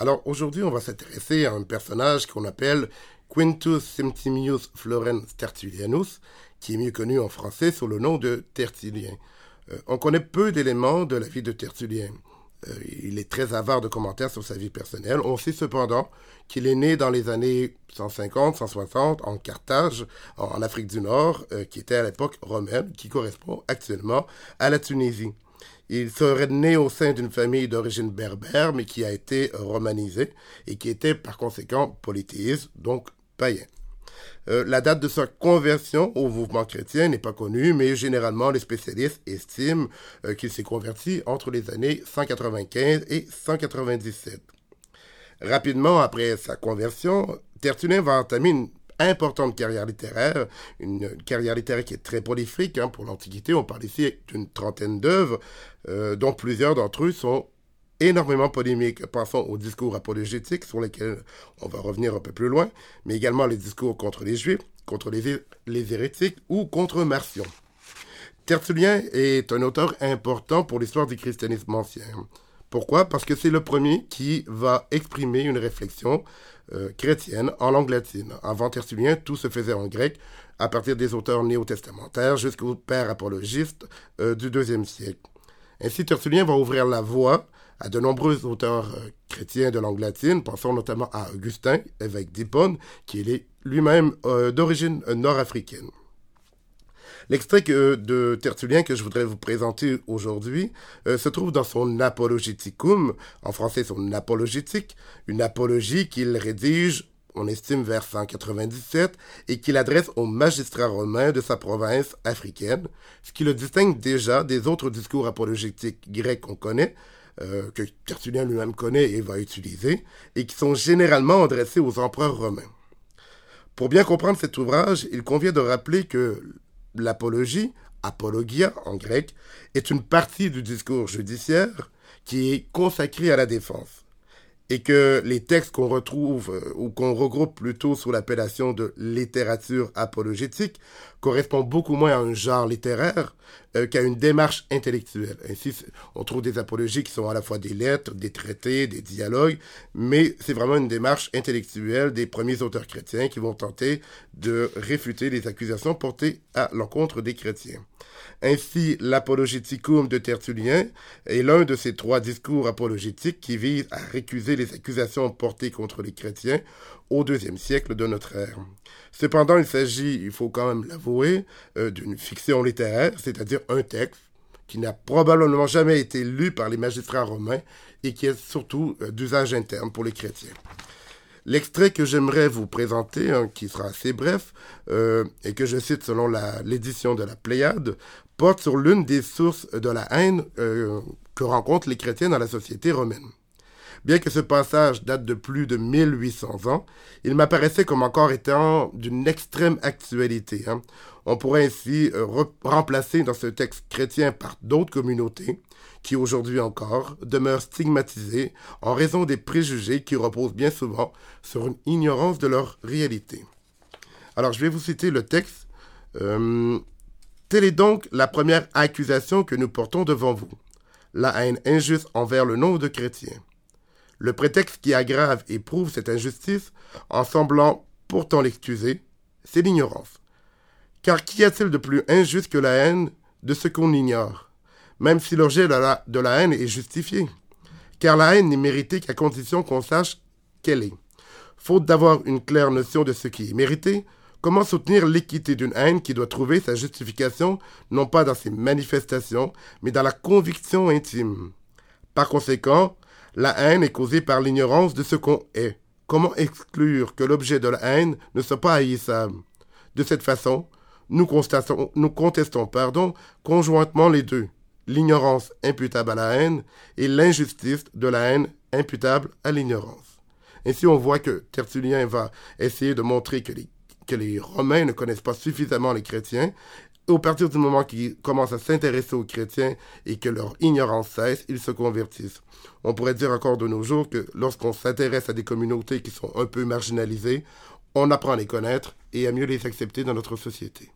Alors aujourd'hui, on va s'intéresser à un personnage qu'on appelle Quintus Septimius Florens Tertullianus, qui est mieux connu en français sous le nom de Tertullien. Euh, on connaît peu d'éléments de la vie de Tertullien. Euh, il est très avare de commentaires sur sa vie personnelle. On sait cependant qu'il est né dans les années 150-160 en Carthage, en, Afrique du Nord, euh, qui était à l'époque romaine, qui correspond actuellement à la Tunisie. Il serait né au sein d'une famille d'origine berbère, mais qui a été romanisée et qui était par conséquent polythéiste, donc païen. Euh, la date de sa conversion au mouvement chrétien n'est pas connue, mais généralement les spécialistes estiment euh, qu'il s'est converti entre les années 195 et 197. Rapidement après sa conversion, Tertullien va entamer une importante carrière littéraire, une carrière littéraire qui est très prolifique hein, pour l'Antiquité. On parle ici d'une trentaine d'œuvres, euh, dont plusieurs d'entre eux sont énormément polémiques. Pensons aux discours apologétiques sur lesquels on va revenir un peu plus loin, mais également les discours contre les Juifs, contre les, hérétiques ou contre Marcion. Tertullien est un auteur important pour l'histoire du christianisme ancien. Pourquoi? Parce que c'est le premier qui va exprimer une réflexion euh, chrétienne en langue latine. Avant Tertullien, tout se faisait en grec, à partir des auteurs néo-testamentaires jusqu'aux pères apologistes euh, du deuxième siècle. Ainsi, Tertullien va ouvrir la voie à de nombreux auteurs euh, chrétiens de langue latine, pensons notamment à Augustin, évêque d'Hippone, qui est lui-même euh, d'origine nord-africaine. L'extrait de Tertullien que je voudrais vous présenter aujourd'hui euh, se trouve dans son Apologeticum, en français son Apologétique, une apologie qu'il rédige, on estime vers 197, et qu'il adresse aux magistrats romains de sa province africaine, ce qui le distingue déjà des autres discours apologétiques grecs qu'on connaît, euh, que Tertullien lui-même connaît et va utiliser, et qui sont généralement adressés aux empereurs romains. Pour bien comprendre cet ouvrage, il convient de rappeler que l'apologie, apologia en grec, est une partie du discours judiciaire qui est consacrée à la défense et que les textes qu'on retrouve euh, ou qu'on regroupe plutôt sous l'appellation de littérature apologétique correspondent beaucoup moins à un genre littéraire euh, qu'à une démarche intellectuelle. Ainsi, on trouve des apologies qui sont à la fois des lettres, des traités, des dialogues, mais c'est vraiment une démarche intellectuelle des premiers auteurs chrétiens qui vont tenter de réfuter les accusations portées à l'encontre des chrétiens. Ainsi, l'Apologeticum de Tertullien est l'un de ces trois discours apologétiques qui visent à récuser les accusations portées contre les chrétiens au deuxième siècle de notre ère. Cependant, il s'agit, il faut quand même l'avouer, euh, d'une fiction littéraire, c'est-à-dire un texte qui n'a probablement jamais été lu par les magistrats romains et qui est surtout euh, d'usage interne pour les chrétiens. L'extrait que j'aimerais vous présenter, hein, qui sera assez bref, euh, et que je cite selon l'édition de la Pléiade, porte sur l'une des sources de la haine euh, que rencontrent les chrétiens dans la société romaine. Bien que ce passage date de plus de 1800 ans, il m'apparaissait comme encore étant d'une extrême actualité. Hein. On pourrait ainsi euh, remplacer dans ce texte chrétien par d'autres communautés qui aujourd'hui encore demeurent stigmatisées en raison des préjugés qui reposent bien souvent sur une ignorance de leur réalité. Alors je vais vous citer le texte. Euh, telle est donc la première accusation que nous portons devant vous, la haine injuste envers le nombre de chrétiens. Le prétexte qui aggrave et prouve cette injustice, en semblant pourtant l'excuser, c'est l'ignorance. Car qu'y a-t-il de plus injuste que la haine de ce qu'on ignore, même si l'objet de la, de la haine est justifié Car la haine n'est méritée qu'à condition qu'on sache qu'elle est. Faute d'avoir une claire notion de ce qui est mérité, comment soutenir l'équité d'une haine qui doit trouver sa justification non pas dans ses manifestations, mais dans la conviction intime? Par conséquent, la haine est causée par l'ignorance de ce qu'on est. Comment exclure que l'objet de la haine ne soit pas haïssable? De cette façon, nous, contestons pardon, conjointement les deux, l'ignorance imputable à la haine et l'injustice de la haine imputable à l'ignorance. Ainsi, on voit que Tertullien va essayer de montrer que les Romains ne connaissent pas suffisamment les chrétiens au partir du moment qu'ils commencent à s'intéresser aux chrétiens et que leur ignorance cesse, ils se convertissent. On pourrait dire encore de nos jours que lorsqu'on s'intéresse à des communautés qui sont un peu marginalisées, on apprend à les connaître et à mieux les accepter dans notre société.